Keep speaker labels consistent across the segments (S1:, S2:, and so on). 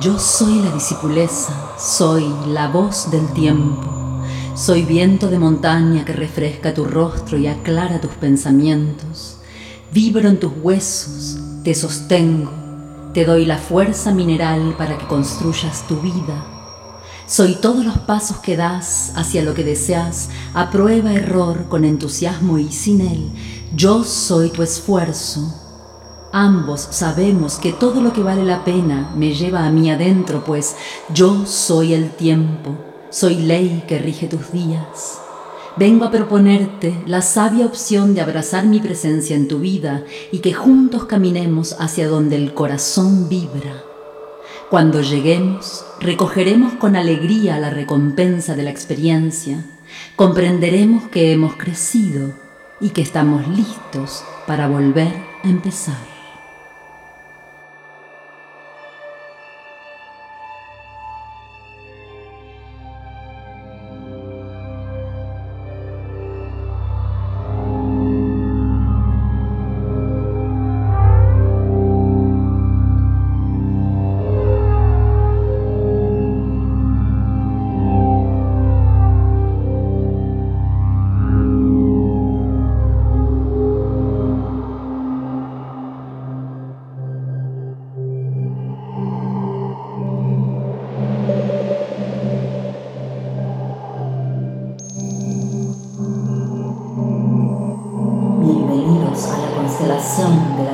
S1: Yo soy la discipuleza, soy la voz del tiempo. Soy viento de montaña que refresca tu rostro y aclara tus pensamientos. Vibro en tus huesos, te sostengo, te doy la fuerza mineral para que construyas tu vida. Soy todos los pasos que das hacia lo que deseas, a prueba error, con entusiasmo y sin él. Yo soy tu esfuerzo, Ambos sabemos que todo lo que vale la pena me lleva a mí adentro, pues yo soy el tiempo, soy ley que rige tus días. Vengo a proponerte la sabia opción de abrazar mi presencia en tu vida y que juntos caminemos hacia donde el corazón vibra. Cuando lleguemos, recogeremos con alegría la recompensa de la experiencia, comprenderemos que hemos crecido y que estamos listos para volver a empezar.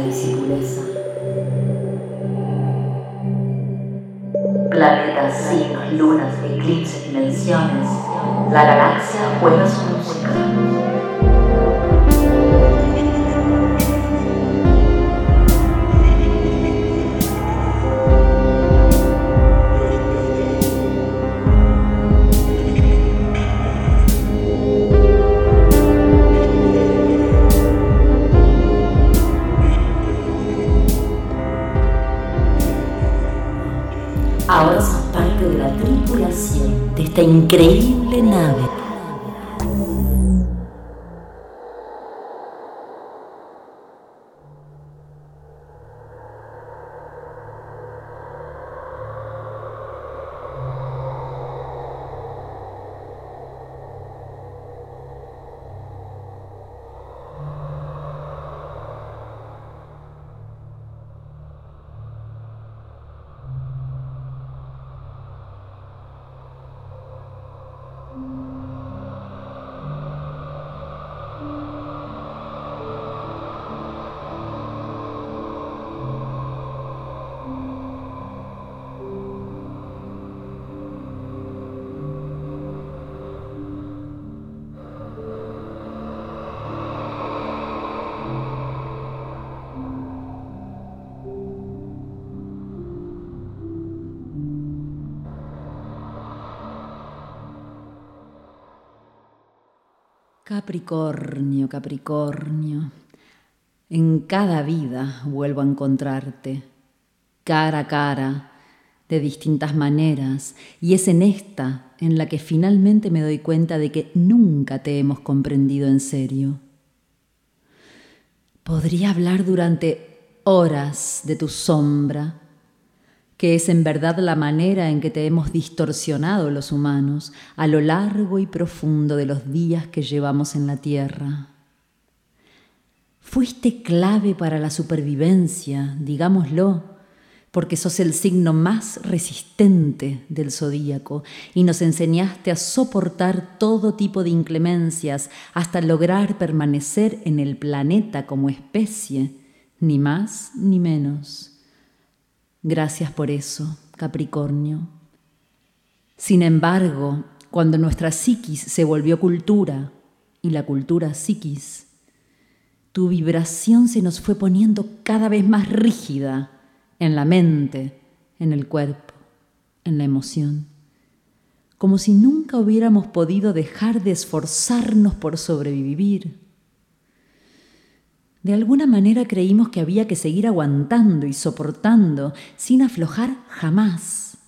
S1: La discipuleza. Planetas, signos, lunas, eclipses, dimensiones, la galaxia juega su. Increíble Capricornio, Capricornio, en cada vida vuelvo a encontrarte, cara a cara, de distintas maneras, y es en esta en la que finalmente me doy cuenta de que nunca te hemos comprendido en serio. Podría hablar durante horas de tu sombra, que es en verdad la manera en que te hemos distorsionado los humanos a lo largo y profundo de los días que llevamos en la tierra. Fuiste clave para la supervivencia, digámoslo, porque sos el signo más resistente del zodíaco y nos enseñaste a soportar todo tipo de inclemencias hasta lograr permanecer en el planeta como especie, ni más ni menos. Gracias por eso, Capricornio. Sin embargo, cuando nuestra psiquis se volvió cultura y la cultura psiquis, tu vibración se nos fue poniendo cada vez más rígida en la mente, en el cuerpo, en la emoción, como si nunca hubiéramos podido dejar de esforzarnos por sobrevivir de alguna manera creímos que había que seguir aguantando y soportando sin aflojar jamás.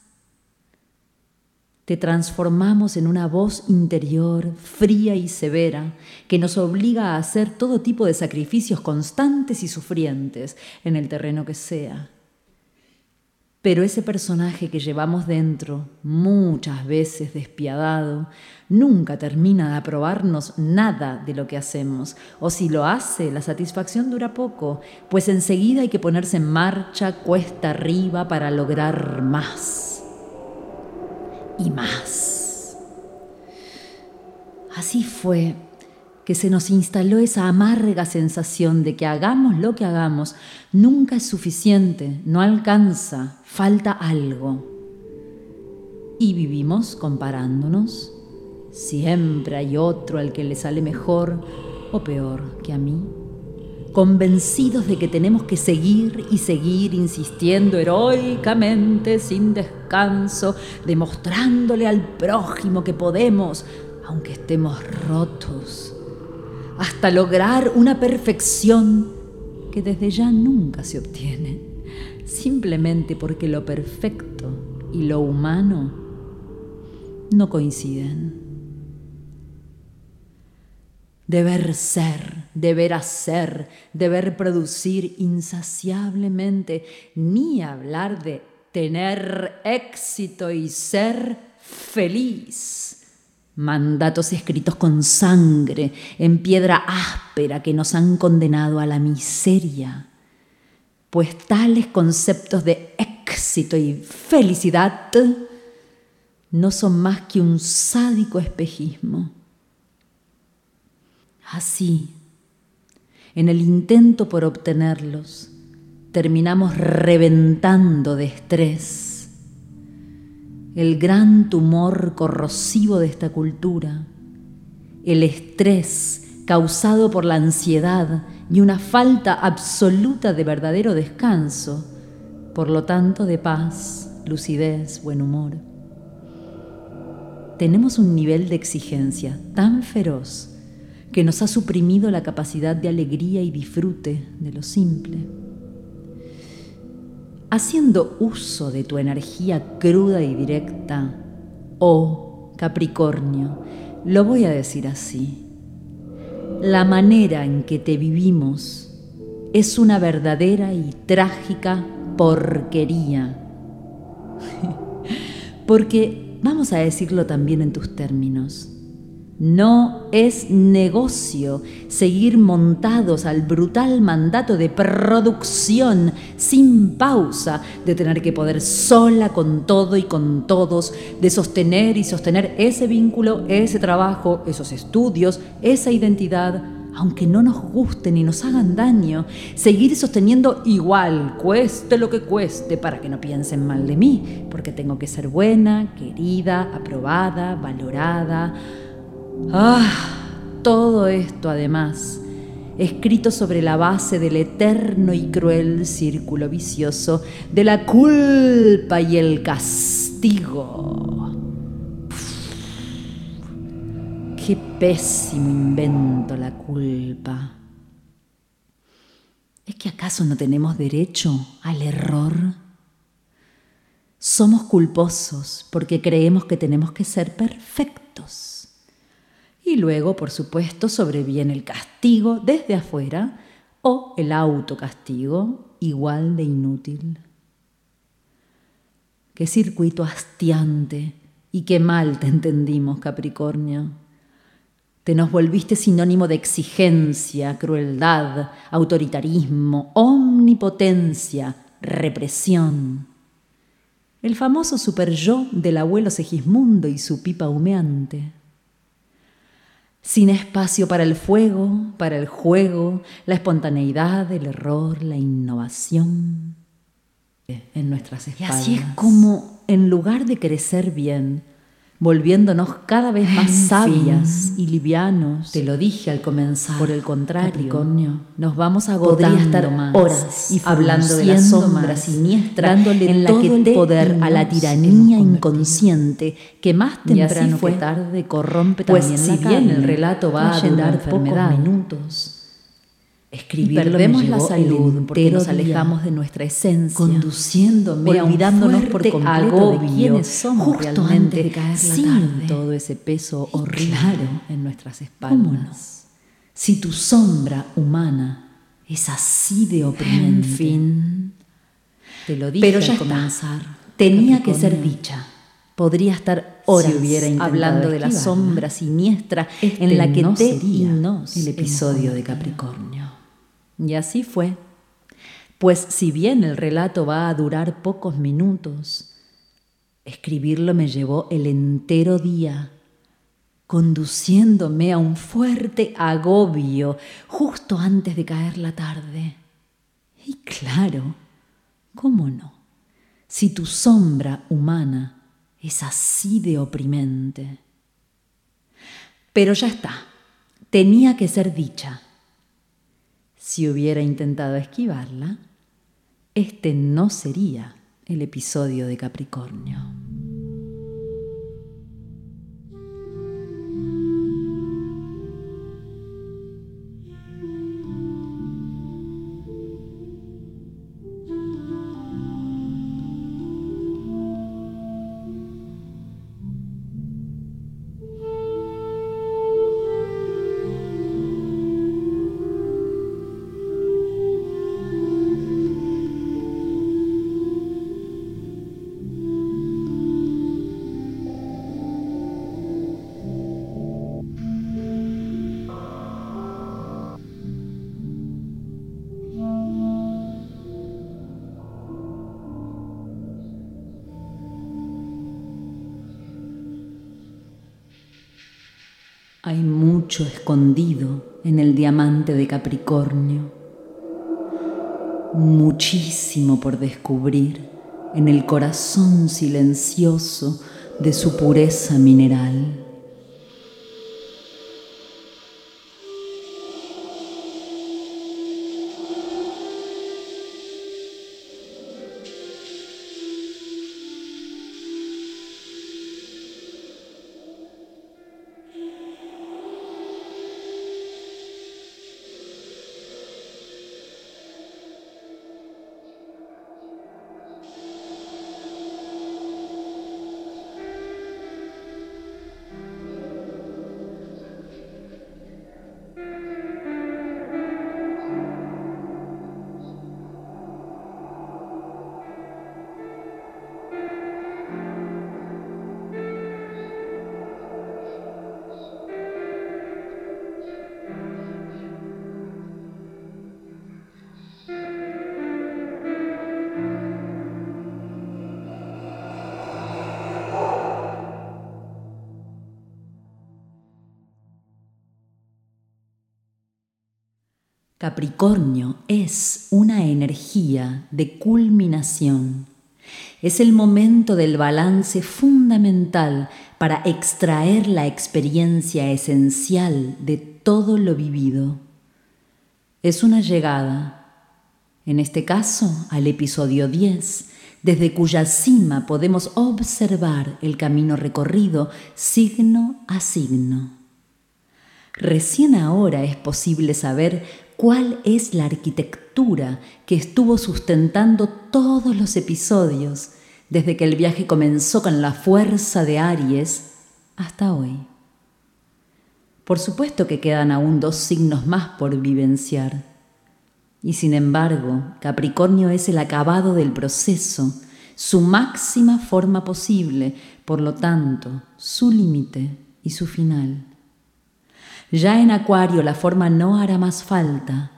S1: Te transformamos en una voz interior fría y severa que nos obliga a hacer todo tipo de sacrificios constantes y sufrientes en el terreno que sea. Pero ese personaje que llevamos dentro, muchas veces despiadado, nunca termina de aprobarnos nada de lo que hacemos. O si lo hace, la satisfacción dura poco, pues enseguida hay que ponerse en marcha cuesta arriba para lograr más. Y más. Así fue que se nos instaló esa amarga sensación de que hagamos lo que hagamos, nunca es suficiente, no alcanza, falta algo. Y vivimos comparándonos. Siempre hay otro al que le sale mejor o peor que a mí. Convencidos de que tenemos que seguir y seguir insistiendo heroicamente, sin descanso, demostrándole al prójimo que podemos, aunque estemos rotos hasta lograr una perfección que desde ya nunca se obtiene, simplemente porque lo perfecto y lo humano no coinciden. Deber ser, deber hacer, deber producir insaciablemente, ni hablar de tener éxito y ser feliz mandatos escritos con sangre, en piedra áspera que nos han condenado a la miseria, pues tales conceptos de éxito y felicidad no son más que un sádico espejismo. Así, en el intento por obtenerlos, terminamos reventando de estrés el gran tumor corrosivo de esta cultura, el estrés causado por la ansiedad y una falta absoluta de verdadero descanso, por lo tanto de paz, lucidez, buen humor. Tenemos un nivel de exigencia tan feroz que nos ha suprimido la capacidad de alegría y disfrute de lo simple haciendo uso de tu energía cruda y directa, oh Capricornio, lo voy a decir así, la manera en que te vivimos es una verdadera y trágica porquería. Porque, vamos a decirlo también en tus términos, no es negocio seguir montados al brutal mandato de producción sin pausa, de tener que poder sola con todo y con todos, de sostener y sostener ese vínculo, ese trabajo, esos estudios, esa identidad, aunque no nos gusten y nos hagan daño, seguir sosteniendo igual, cueste lo que cueste, para que no piensen mal de mí, porque tengo que ser buena, querida, aprobada, valorada Ah, todo esto además, escrito sobre la base del eterno y cruel círculo vicioso de la culpa y el castigo. Qué pésimo invento la culpa. ¿Es que acaso no tenemos derecho al error? Somos culposos porque creemos que tenemos que ser perfectos y luego, por supuesto, sobreviene el castigo desde afuera o el autocastigo igual de inútil. Qué circuito hastiante y qué mal te entendimos, Capricornio. Te nos volviste sinónimo de exigencia, crueldad, autoritarismo, omnipotencia, represión. El famoso super yo del abuelo Segismundo y su pipa humeante sin espacio para el fuego, para el juego, la espontaneidad, el error, la innovación en nuestras espaldas. Y así es como, en lugar de crecer bien, volviéndonos cada vez más sabias y livianos.
S2: Te lo dije al comenzar.
S1: Por el contrario,
S2: Capricornio,
S1: nos vamos a Podría
S2: estar
S1: más
S2: horas
S1: y hablando de la sombra siniestra dándole en la que el poder a la tiranía inconsciente que más temprano
S2: fue,
S1: que tarde corrompe pues también
S2: si bien el relato va a durar pocos minutos
S1: y perdemos la salud porque nos alejamos de nuestra esencia,
S2: conduciéndome
S1: olvidándonos por completo de quiénes somos
S2: justo
S1: realmente
S2: de caer
S1: sin todo ese peso horrible en nuestras espaldas.
S2: Si tu sombra humana es así de oprimiente.
S1: En fin, Te lo dije Pero ya al comenzar. Tenía que ser dicha. Podría estar horas hablando de la sombra siniestra en este la que no te el episodio de Capricornio. Y así fue. Pues si bien el relato va a durar pocos minutos, escribirlo me llevó el entero día, conduciéndome a un fuerte agobio justo antes de caer la tarde. Y claro, ¿cómo no? Si tu sombra humana es así de oprimente. Pero ya está, tenía que ser dicha. Si hubiera intentado esquivarla, este no sería el episodio de Capricornio. Escondido en el diamante de Capricornio, muchísimo por descubrir en el corazón silencioso de su pureza mineral. Capricornio es una energía de culminación. Es el momento del balance fundamental para extraer la experiencia esencial de todo lo vivido. Es una llegada, en este caso al episodio 10, desde cuya cima podemos observar el camino recorrido signo a signo. Recién ahora es posible saber cuál es la arquitectura que estuvo sustentando todos los episodios desde que el viaje comenzó con la fuerza de Aries hasta hoy. Por supuesto que quedan aún dos signos más por vivenciar. Y sin embargo, Capricornio es el acabado del proceso, su máxima forma posible, por lo tanto, su límite y su final. Ya en Acuario la forma no hará más falta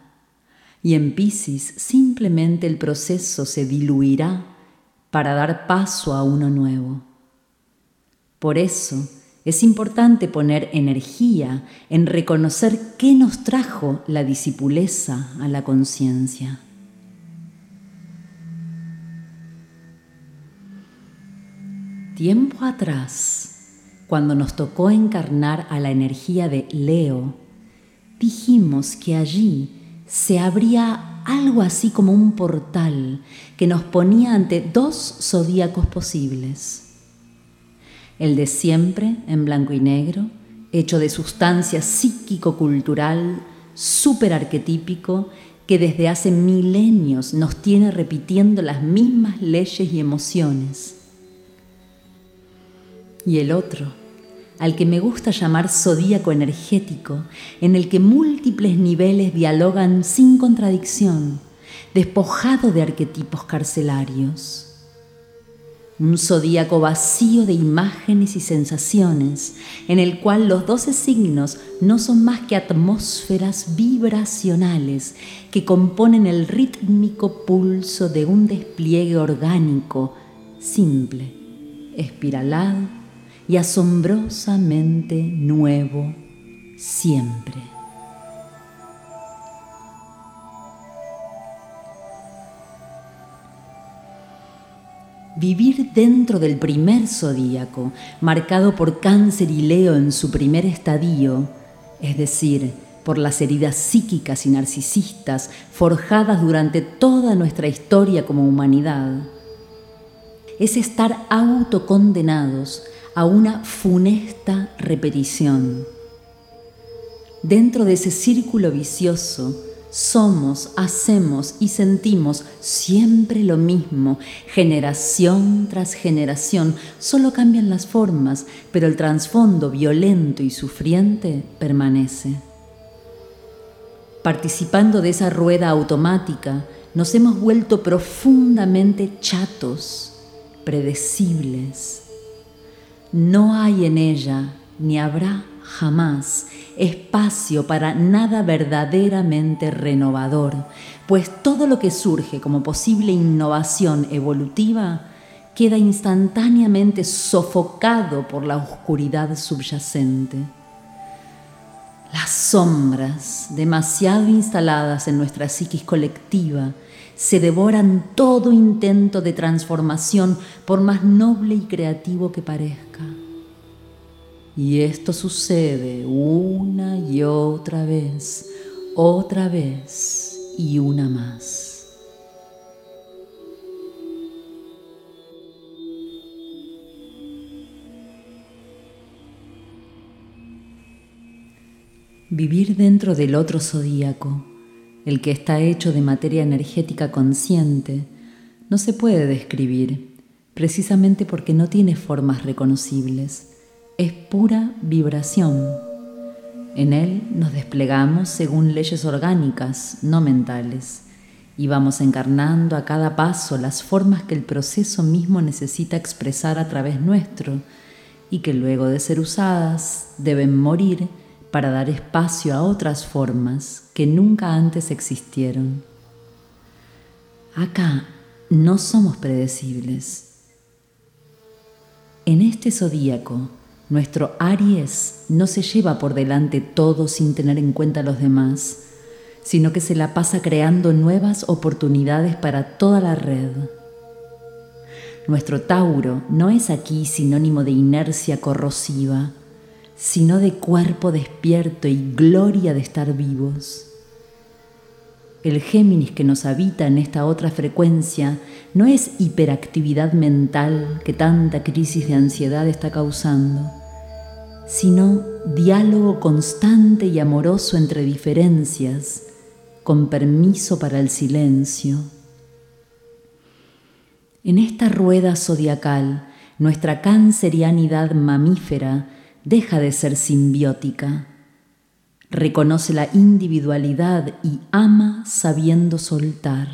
S1: y en Piscis simplemente el proceso se diluirá para dar paso a uno nuevo. Por eso es importante poner energía en reconocer qué nos trajo la disipuleza a la conciencia. Tiempo atrás, cuando nos tocó encarnar a la energía de Leo, dijimos que allí se abría algo así como un portal que nos ponía ante dos zodíacos posibles. El de siempre, en blanco y negro, hecho de sustancia psíquico-cultural, súper arquetípico, que desde hace milenios nos tiene repitiendo las mismas leyes y emociones y el otro, al que me gusta llamar zodíaco energético, en el que múltiples niveles dialogan sin contradicción, despojado de arquetipos carcelarios. Un zodíaco vacío de imágenes y sensaciones, en el cual los doce signos no son más que atmósferas vibracionales que componen el rítmico pulso de un despliegue orgánico, simple, espiralado y asombrosamente nuevo siempre. Vivir dentro del primer zodíaco, marcado por cáncer y Leo en su primer estadio, es decir, por las heridas psíquicas y narcisistas forjadas durante toda nuestra historia como humanidad, es estar autocondenados a una funesta repetición. Dentro de ese círculo vicioso, somos, hacemos y sentimos siempre lo mismo, generación tras generación, solo cambian las formas, pero el trasfondo violento y sufriente permanece. Participando de esa rueda automática, nos hemos vuelto profundamente chatos, predecibles. No hay en ella, ni habrá jamás espacio para nada verdaderamente renovador, pues todo lo que surge como posible innovación evolutiva queda instantáneamente sofocado por la oscuridad subyacente. Las sombras, demasiado instaladas en nuestra psiquis colectiva, se devoran todo intento de transformación, por más noble y creativo que parezca. Y esto sucede una y otra vez, otra vez y una más. Vivir dentro del otro zodíaco, el que está hecho de materia energética consciente, no se puede describir, precisamente porque no tiene formas reconocibles es pura vibración. En él nos desplegamos según leyes orgánicas, no mentales, y vamos encarnando a cada paso las formas que el proceso mismo necesita expresar a través nuestro y que luego de ser usadas deben morir para dar espacio a otras formas que nunca antes existieron. Acá no somos predecibles. En este zodíaco, nuestro Aries no se lleva por delante todo sin tener en cuenta a los demás, sino que se la pasa creando nuevas oportunidades para toda la red. Nuestro Tauro no es aquí sinónimo de inercia corrosiva, sino de cuerpo despierto y gloria de estar vivos. El Géminis que nos habita en esta otra frecuencia no es hiperactividad mental que tanta crisis de ansiedad está causando, sino diálogo constante y amoroso entre diferencias, con permiso para el silencio. En esta rueda zodiacal, nuestra cancerianidad mamífera deja de ser simbiótica reconoce la individualidad y ama sabiendo soltar.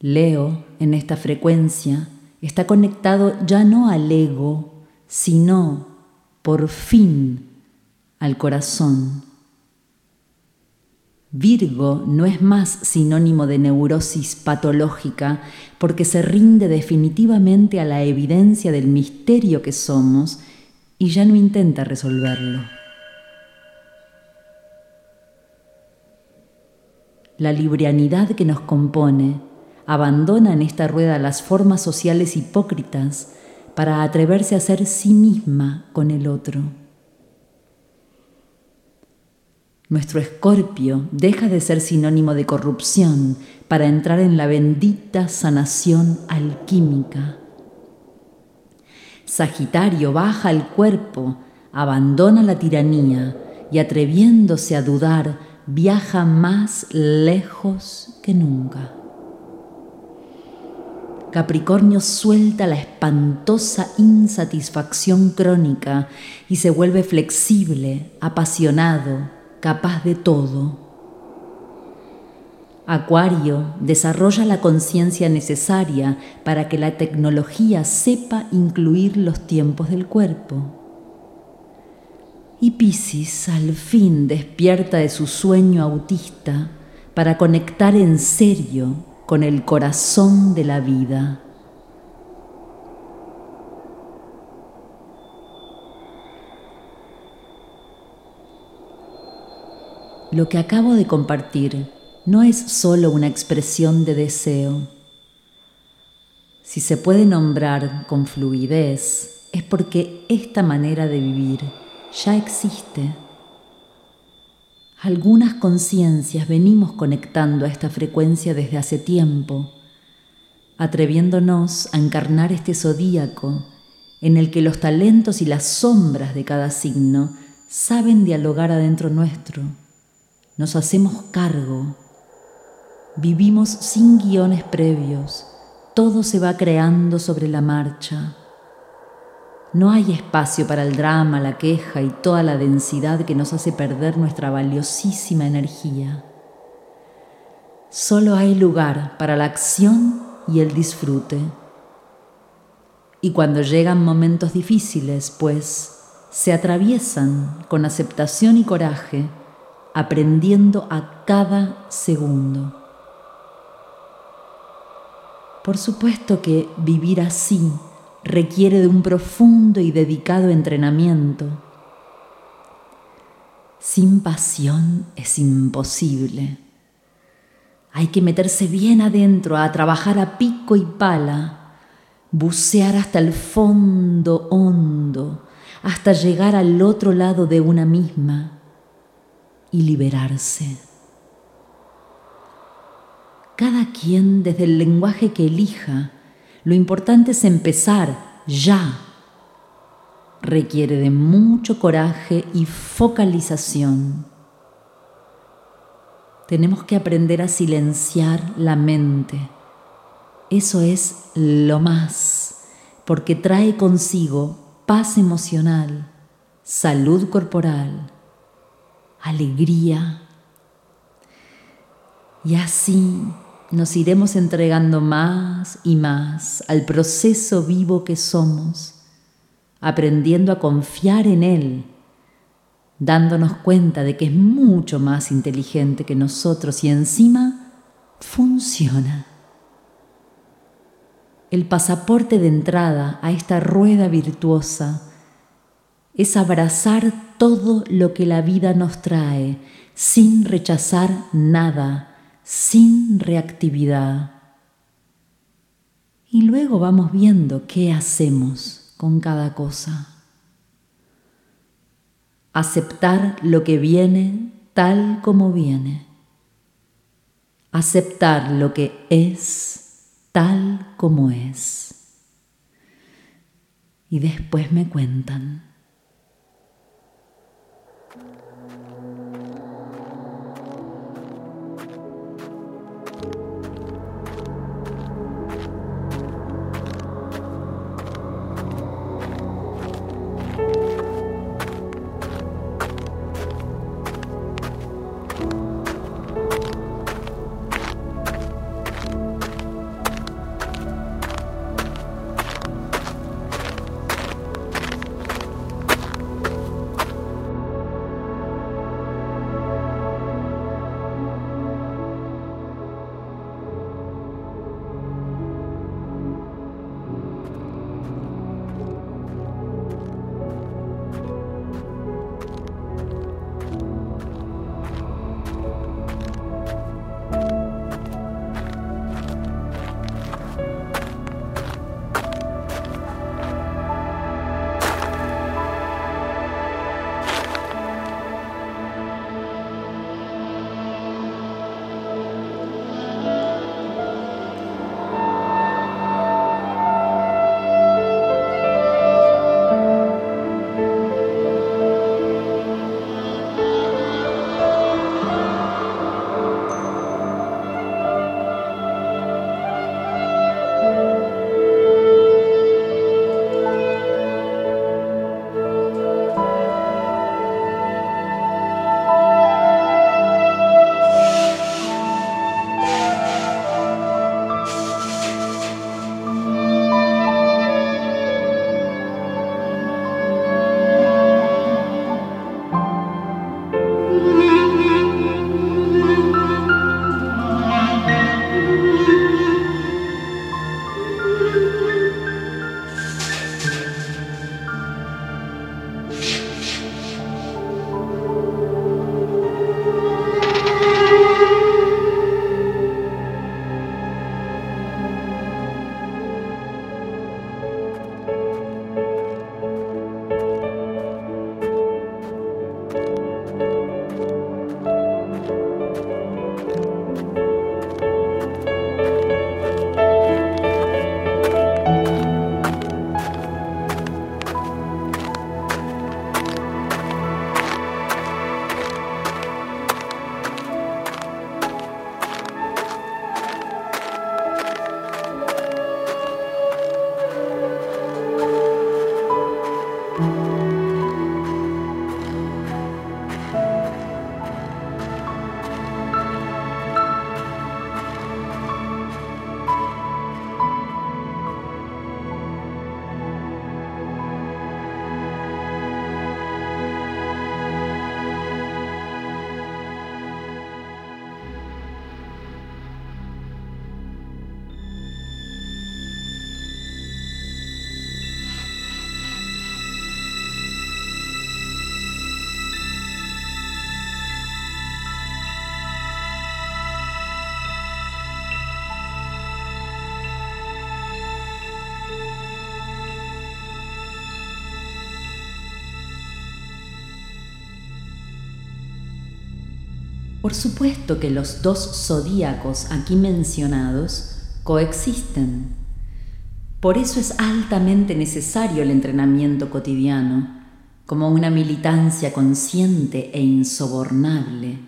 S1: Leo, en esta frecuencia, está conectado ya no al ego, sino, por fin, al corazón. Virgo no es más sinónimo de neurosis patológica porque se rinde definitivamente a la evidencia del misterio que somos y ya no intenta resolverlo. la librianidad que nos compone, abandona en esta rueda las formas sociales hipócritas para atreverse a ser sí misma con el otro. Nuestro escorpio deja de ser sinónimo de corrupción para entrar en la bendita sanación alquímica. Sagitario baja el cuerpo, abandona la tiranía y atreviéndose a dudar, viaja más lejos que nunca. Capricornio suelta la espantosa insatisfacción crónica y se vuelve flexible, apasionado, capaz de todo. Acuario desarrolla la conciencia necesaria para que la tecnología sepa incluir los tiempos del cuerpo. Y Piscis al fin despierta de su sueño autista para conectar en serio con el corazón de la vida. Lo que acabo de compartir no es solo una expresión de deseo. Si se puede nombrar con fluidez, es porque esta manera de vivir ya existe. Algunas conciencias venimos conectando a esta frecuencia desde hace tiempo, atreviéndonos a encarnar este zodíaco en el que los talentos y las sombras de cada signo saben dialogar adentro nuestro nos hacemos cargo, vivimos sin guiones previos, todo se va creando sobre la marcha. No hay espacio para el drama, la queja y toda la densidad que nos hace perder nuestra valiosísima energía. Solo hay lugar para la acción y el disfrute. Y cuando llegan momentos difíciles, pues, se atraviesan con aceptación y coraje, aprendiendo a cada segundo. Por supuesto que vivir así requiere de un profundo y dedicado entrenamiento. Sin pasión es imposible. Hay que meterse bien adentro a trabajar a pico y pala, bucear hasta el fondo hondo, hasta llegar al otro lado de una misma y liberarse. Cada quien desde el lenguaje que elija, lo importante es empezar ya. Requiere de mucho coraje y focalización. Tenemos que aprender a silenciar la mente. Eso es lo más, porque trae consigo paz emocional, salud corporal, alegría. Y así nos iremos entregando más y más al proceso vivo que somos, aprendiendo a confiar en Él, dándonos cuenta de que es mucho más inteligente que nosotros y encima funciona. El pasaporte de entrada a esta rueda virtuosa es abrazar todo lo que la vida nos trae sin rechazar nada, sin reactividad. Y luego vamos viendo qué hacemos con cada cosa. Aceptar lo que viene tal como viene. Aceptar lo que es tal como es. Y después me cuentan. Por supuesto que los dos zodíacos aquí mencionados coexisten. Por eso es altamente necesario el entrenamiento cotidiano, como una militancia consciente e insobornable,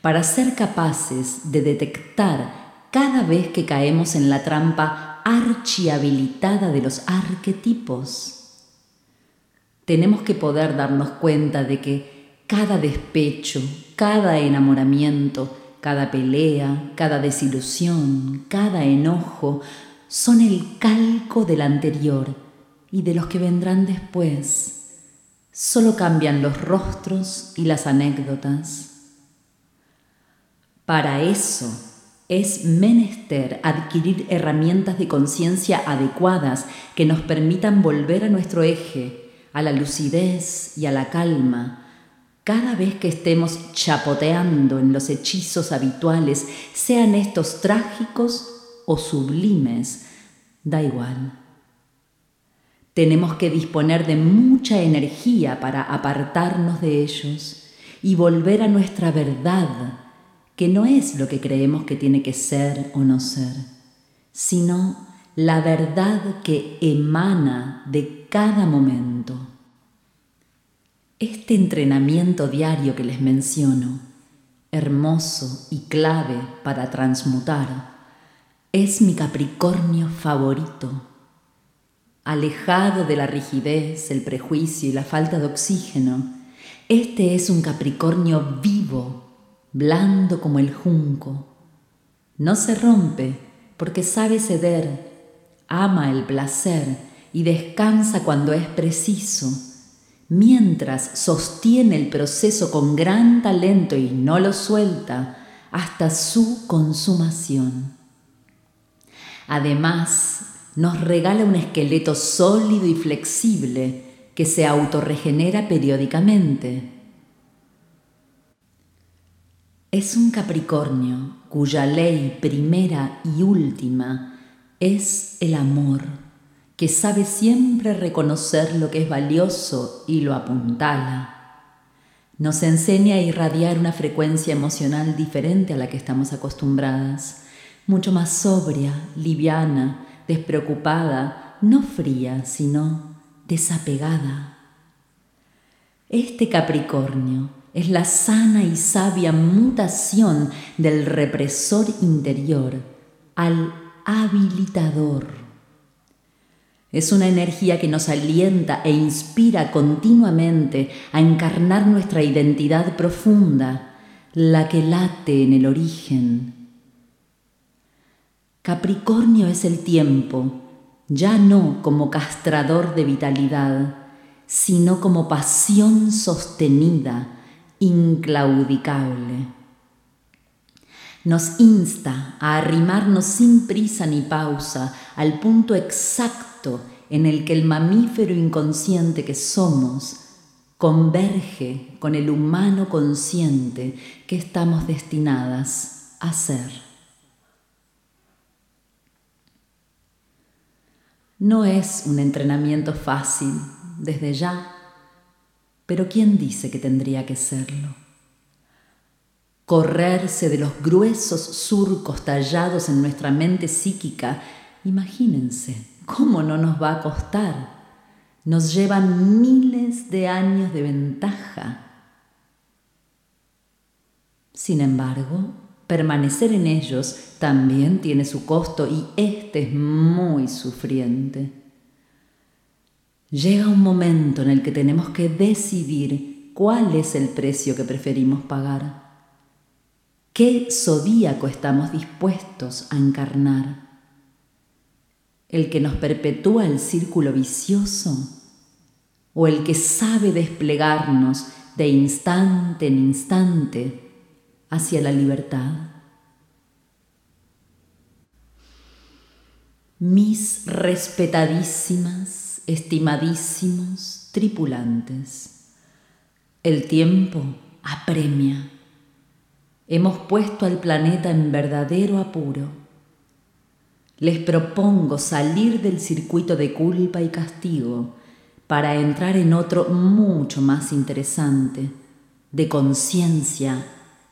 S1: para ser capaces de detectar cada vez que caemos en la trampa archihabilitada de los arquetipos. Tenemos que poder darnos cuenta de que cada despecho, cada enamoramiento, cada pelea, cada desilusión, cada enojo son el calco del anterior y de los que vendrán después. Solo cambian los rostros y las anécdotas. Para eso es menester adquirir herramientas de conciencia adecuadas que nos permitan volver a nuestro eje, a la lucidez y a la calma, cada vez que estemos chapoteando en los hechizos habituales, sean estos trágicos o sublimes, da igual. Tenemos que disponer de mucha energía para apartarnos de ellos y volver a nuestra verdad, que no es lo que creemos que tiene que ser o no ser, sino la verdad que emana de cada momento. Este entrenamiento diario que les menciono, hermoso y clave para transmutar, es mi Capricornio favorito. Alejado de la rigidez, el prejuicio y la falta de oxígeno, este es un Capricornio vivo, blando como el junco. No se rompe porque sabe ceder, ama el placer y descansa cuando es preciso mientras sostiene el proceso con gran talento y no lo suelta hasta su consumación. Además, nos regala un esqueleto sólido y flexible que se autorregenera periódicamente. Es un Capricornio cuya ley primera y última es el amor que sabe siempre reconocer lo que es valioso y lo apuntala. Nos enseña a irradiar una frecuencia emocional diferente a la que estamos acostumbradas, mucho más sobria, liviana, despreocupada, no fría, sino desapegada. Este Capricornio es la sana y sabia mutación del represor interior al habilitador es una energía que nos alienta e inspira continuamente a encarnar nuestra identidad profunda, la que late en el origen. Capricornio es el tiempo, ya no como castrador de vitalidad, sino como pasión sostenida, inclaudicable. Nos insta a arrimarnos sin prisa ni pausa al punto exacto en el que el mamífero inconsciente que somos converge con el humano consciente que estamos destinadas a ser. No es un entrenamiento fácil desde ya, pero ¿quién dice que tendría que serlo? Correrse de los gruesos surcos tallados en nuestra mente psíquica, imagínense ¿Cómo no nos va a costar? Nos llevan miles de años de ventaja. Sin embargo, permanecer en ellos también tiene su costo y este es muy sufriente. Llega un momento en el que tenemos que decidir cuál es el precio que preferimos pagar. ¿Qué zodíaco estamos dispuestos a encarnar? el que nos perpetúa el círculo vicioso o el que sabe desplegarnos de instante en instante hacia la libertad. Mis respetadísimas, estimadísimos tripulantes, el tiempo apremia. Hemos puesto al planeta en verdadero apuro les propongo salir del circuito de culpa y castigo para entrar en otro mucho más interesante, de conciencia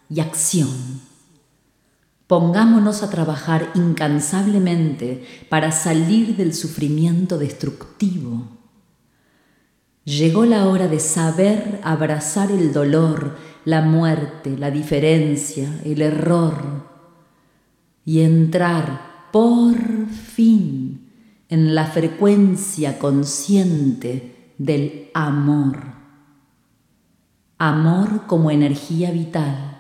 S1: y acción. Pongámonos a trabajar incansablemente para salir del sufrimiento destructivo. Llegó la hora de saber abrazar el dolor, la muerte, la diferencia, el error y entrar por fin en la frecuencia consciente del amor. Amor como energía vital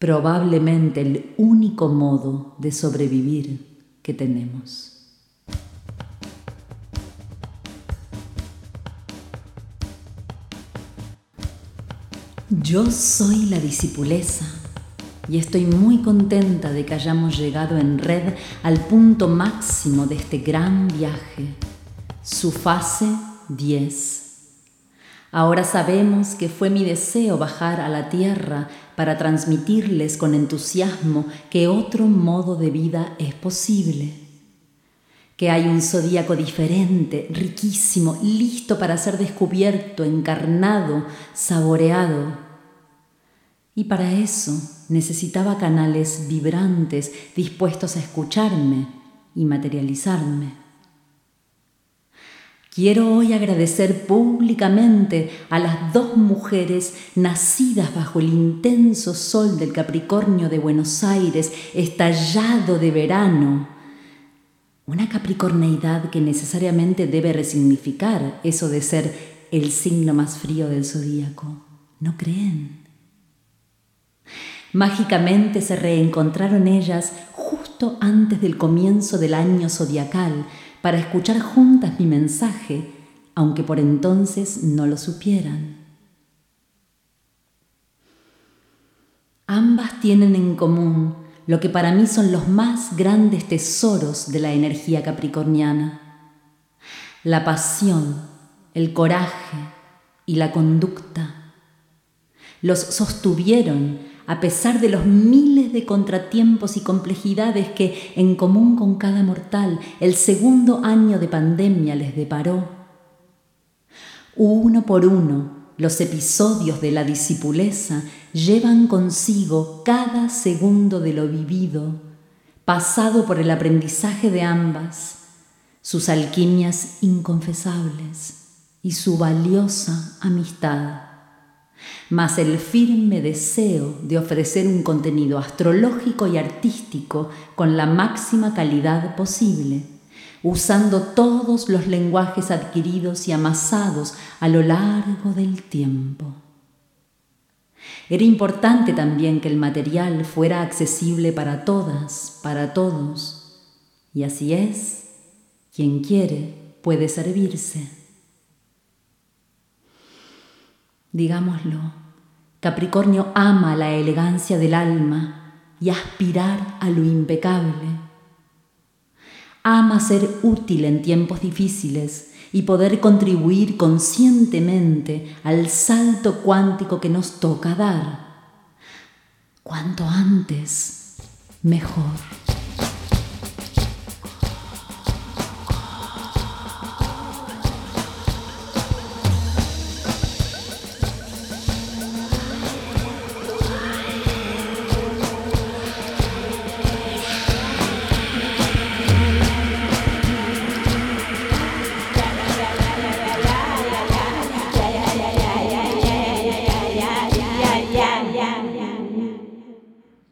S1: probablemente el único modo de sobrevivir que tenemos. Yo soy la discipuleza y estoy muy contenta de que hayamos llegado en red al punto máximo de este gran viaje, su fase 10. Ahora sabemos que fue mi deseo bajar a la tierra para transmitirles con entusiasmo que otro modo de vida es posible, que hay un zodíaco diferente, riquísimo, listo para ser descubierto, encarnado, saboreado. Y para eso necesitaba canales vibrantes dispuestos a escucharme y materializarme. Quiero hoy agradecer públicamente a las dos mujeres nacidas bajo el intenso sol del Capricornio de Buenos Aires, estallado de verano. Una capricorneidad que necesariamente debe resignificar eso de ser el signo más frío del zodíaco. ¿No creen? Mágicamente se reencontraron ellas justo antes del comienzo del año zodiacal, para escuchar juntas mi mensaje, aunque por entonces no lo supieran. Ambas tienen en común lo que para mí son los más grandes tesoros de la energía capricorniana, la pasión, el coraje y la conducta. Los sostuvieron a pesar de los miles de contratiempos y complejidades que, en común con cada mortal, el segundo año de pandemia les deparó. Uno por uno, los episodios de la discipuleza llevan consigo cada segundo de lo vivido, pasado por el aprendizaje de ambas, sus alquimias inconfesables y su valiosa amistad mas el firme deseo de ofrecer un contenido astrológico y artístico con la máxima calidad posible, usando todos los lenguajes adquiridos y amasados a lo largo del tiempo. Era importante también que el material fuera accesible para todas, para todos, y así es, quien quiere puede servirse. Digámoslo, Capricornio ama la elegancia del alma y aspirar a lo impecable. Ama ser útil en tiempos difíciles y poder contribuir conscientemente al salto cuántico que nos toca dar. Cuanto antes, mejor.